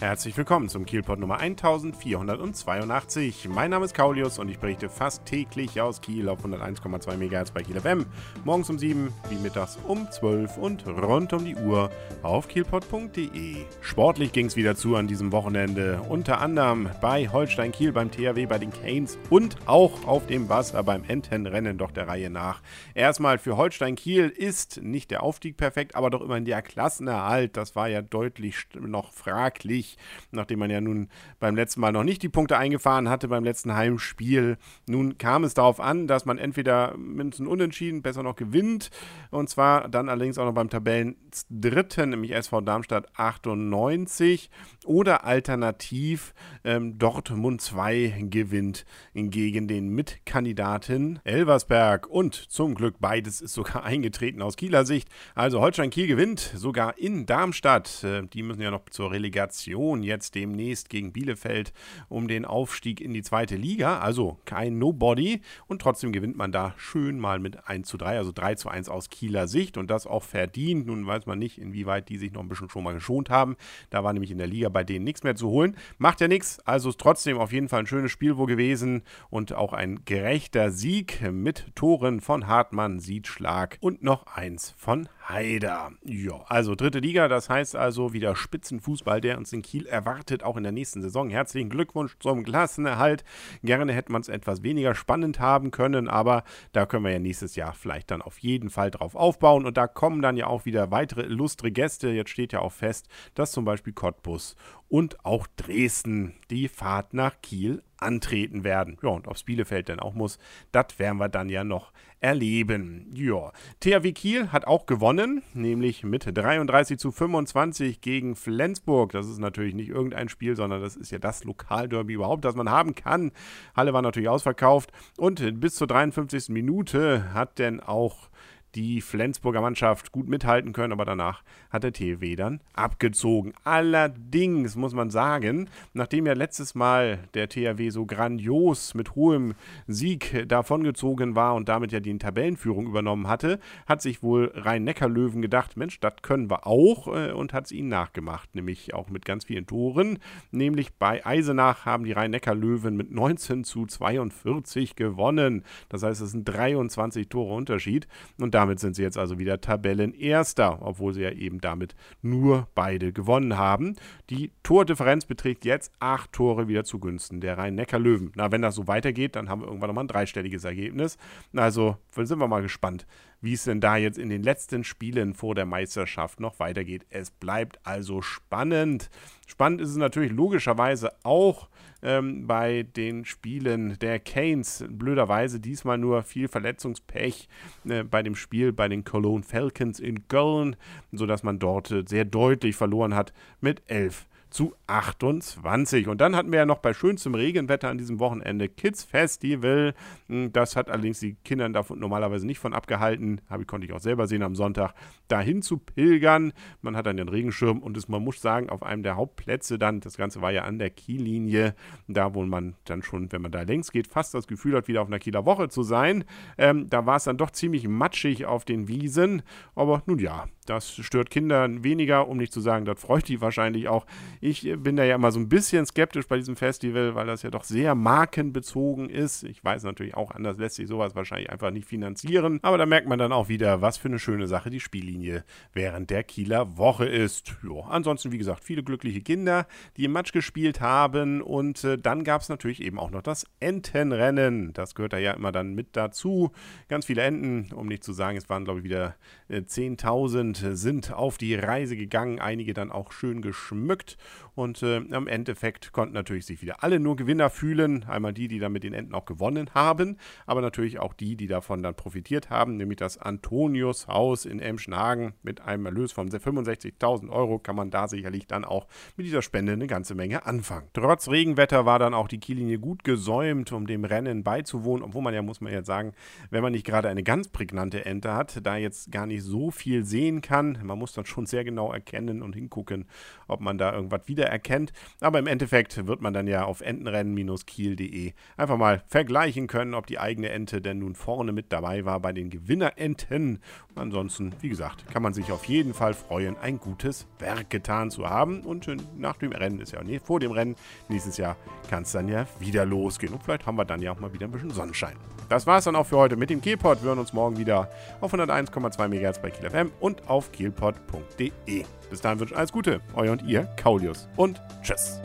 Herzlich willkommen zum Kielpot Nummer 1482. Mein Name ist Kaulius und ich berichte fast täglich aus Kiel auf 101,2 MHz bei Kiel FM. Morgens um 7, wie mittags um 12 und rund um die Uhr auf kielpot.de. Sportlich ging es wieder zu an diesem Wochenende. Unter anderem bei Holstein Kiel, beim THW, bei den Canes und auch auf dem Wasser beim Entenrennen doch der Reihe nach. Erstmal für Holstein Kiel ist nicht der Aufstieg perfekt, aber doch immerhin der Klassenerhalt. Das war ja deutlich noch fraglich nachdem man ja nun beim letzten Mal noch nicht die Punkte eingefahren hatte beim letzten Heimspiel. Nun kam es darauf an, dass man entweder mindestens unentschieden, besser noch gewinnt und zwar dann allerdings auch noch beim Tabellendritten, nämlich SV Darmstadt 98 oder alternativ ähm, Dortmund 2 gewinnt gegen den Mitkandidaten Elversberg und zum Glück beides ist sogar eingetreten aus Kieler Sicht. Also Holstein Kiel gewinnt sogar in Darmstadt. Äh, die müssen ja noch zur Relegation Union jetzt demnächst gegen Bielefeld um den Aufstieg in die zweite Liga. Also kein Nobody. Und trotzdem gewinnt man da schön mal mit 1 zu 3, also 3 zu 1 aus Kieler Sicht. Und das auch verdient. Nun weiß man nicht, inwieweit die sich noch ein bisschen schon mal geschont haben. Da war nämlich in der Liga bei denen nichts mehr zu holen. Macht ja nichts. Also ist trotzdem auf jeden Fall ein schönes Spiel wo gewesen. Und auch ein gerechter Sieg mit Toren von Hartmann, Siedschlag und noch eins von Haider. Ja, also dritte Liga, das heißt also wieder Spitzenfußball, der uns in Kiel erwartet, auch in der nächsten Saison. Herzlichen Glückwunsch zum Klassenerhalt. Gerne hätte man es etwas weniger spannend haben können, aber da können wir ja nächstes Jahr vielleicht dann auf jeden Fall drauf aufbauen. Und da kommen dann ja auch wieder weitere illustre Gäste. Jetzt steht ja auch fest, dass zum Beispiel Cottbus und auch Dresden die Fahrt nach Kiel antreten werden. Ja, und aufs Bielefeld dann auch muss, das werden wir dann ja noch erleben. Ja, THW Kiel hat auch gewonnen, nämlich mit 33 zu 25 gegen Flensburg. Das ist natürlich nicht irgendein Spiel, sondern das ist ja das Lokalderby überhaupt, das man haben kann. Halle war natürlich ausverkauft und bis zur 53. Minute hat denn auch die Flensburger Mannschaft gut mithalten können, aber danach hat der TW dann abgezogen. Allerdings muss man sagen, nachdem ja letztes Mal der THW so grandios mit hohem Sieg davongezogen war und damit ja die Tabellenführung übernommen hatte, hat sich wohl Rhein-Neckar-Löwen gedacht, Mensch, das können wir auch äh, und hat es ihnen nachgemacht, nämlich auch mit ganz vielen Toren. Nämlich bei Eisenach haben die Rhein-Neckar-Löwen mit 19 zu 42 gewonnen. Das heißt, es sind 23 Tore Unterschied und damit sind sie jetzt also wieder Tabellenerster, obwohl sie ja eben damit nur beide gewonnen haben. Die Tordifferenz beträgt jetzt acht Tore wieder zugunsten der Rhein-Neckar-Löwen. Na, wenn das so weitergeht, dann haben wir irgendwann nochmal ein dreistelliges Ergebnis. Also sind wir mal gespannt, wie es denn da jetzt in den letzten Spielen vor der Meisterschaft noch weitergeht. Es bleibt also spannend. Spannend ist es natürlich logischerweise auch ähm, bei den Spielen der Canes. Blöderweise diesmal nur viel Verletzungspech äh, bei dem Spiel bei den Cologne Falcons in Köln, sodass man dort äh, sehr deutlich verloren hat mit 11 zu 28. Und dann hatten wir ja noch bei schönstem Regenwetter an diesem Wochenende Kids Festival. Hm, das hat allerdings die Kinder davon normalerweise nicht von abgehalten. Habe ich, konnte ich auch selber sehen am Sonntag, dahin zu pilgern. Man hat dann den Regenschirm und es, man muss sagen, auf einem der Hauptplätze dann, das Ganze war ja an der Kiellinie, da wo man dann schon, wenn man da längs geht, fast das Gefühl hat, wieder auf einer Kieler Woche zu sein. Ähm, da war es dann doch ziemlich matschig auf den Wiesen. Aber nun ja, das stört Kinder weniger, um nicht zu sagen, das freut die wahrscheinlich auch. Ich bin da ja immer so ein bisschen skeptisch bei diesem Festival, weil das ja doch sehr markenbezogen ist. Ich weiß natürlich auch, anders lässt sich sowas wahrscheinlich einfach nicht finanzieren. Aber da merkt man dann auch wieder, was für eine schöne Sache die Spiellinie während der Kieler Woche ist. Jo, ansonsten, wie gesagt, viele glückliche Kinder, die im Match gespielt haben. Und äh, dann gab es natürlich eben auch noch das Entenrennen. Das gehört da ja immer dann mit dazu. Ganz viele Enten, um nicht zu sagen, es waren, glaube ich, wieder äh, 10.000 sind auf die Reise gegangen, einige dann auch schön geschmückt und äh, am Endeffekt konnten natürlich sich wieder alle nur Gewinner fühlen. Einmal die, die dann mit den Enten auch gewonnen haben, aber natürlich auch die, die davon dann profitiert haben, nämlich das Antonius Haus in Emschnagen mit einem Erlös von 65.000 Euro kann man da sicherlich dann auch mit dieser Spende eine ganze Menge anfangen. Trotz Regenwetter war dann auch die Kiellinie gut gesäumt, um dem Rennen beizuwohnen, obwohl man ja, muss man jetzt sagen, wenn man nicht gerade eine ganz prägnante Ente hat, da jetzt gar nicht so viel sehen kann. Man muss dann schon sehr genau erkennen und hingucken, ob man da irgendwas Kielpot wiedererkennt. Aber im Endeffekt wird man dann ja auf entenrennen-kiel.de einfach mal vergleichen können, ob die eigene Ente denn nun vorne mit dabei war bei den Gewinnerenten. Ansonsten, wie gesagt, kann man sich auf jeden Fall freuen, ein gutes Werk getan zu haben. Und nach dem Rennen ist ja, nee, vor dem Rennen, nächstes Jahr kann es dann ja wieder losgehen. Und vielleicht haben wir dann ja auch mal wieder ein bisschen Sonnenschein. Das war es dann auch für heute mit dem Kielpot. Wir hören uns morgen wieder auf 101,2 MHz bei Kiel FM und auf kielpot.de. Bis dahin wünsche ich alles Gute. Euer und ihr, Kaulius. Und tschüss.